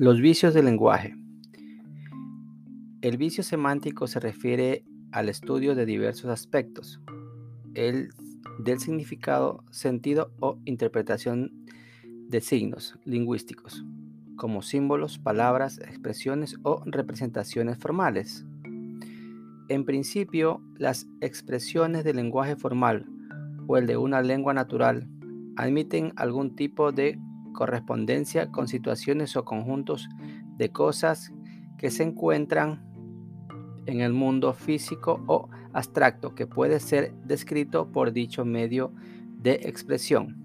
Los vicios del lenguaje. El vicio semántico se refiere al estudio de diversos aspectos, el del significado, sentido o interpretación de signos lingüísticos, como símbolos, palabras, expresiones o representaciones formales. En principio, las expresiones del lenguaje formal o el de una lengua natural admiten algún tipo de correspondencia con situaciones o conjuntos de cosas que se encuentran en el mundo físico o abstracto que puede ser descrito por dicho medio de expresión.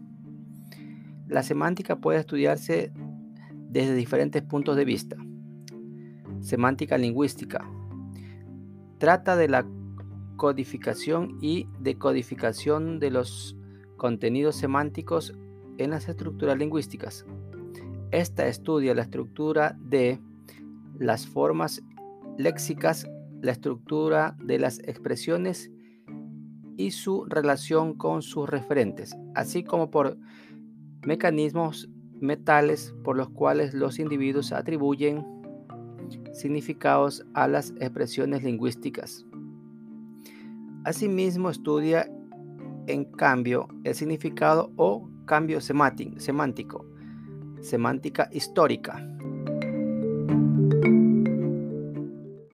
La semántica puede estudiarse desde diferentes puntos de vista. Semántica lingüística. Trata de la codificación y decodificación de los contenidos semánticos en las estructuras lingüísticas. Esta estudia la estructura de las formas léxicas, la estructura de las expresiones y su relación con sus referentes, así como por mecanismos metales por los cuales los individuos atribuyen significados a las expresiones lingüísticas. Asimismo, estudia en cambio el significado o cambio semántico, semántica histórica.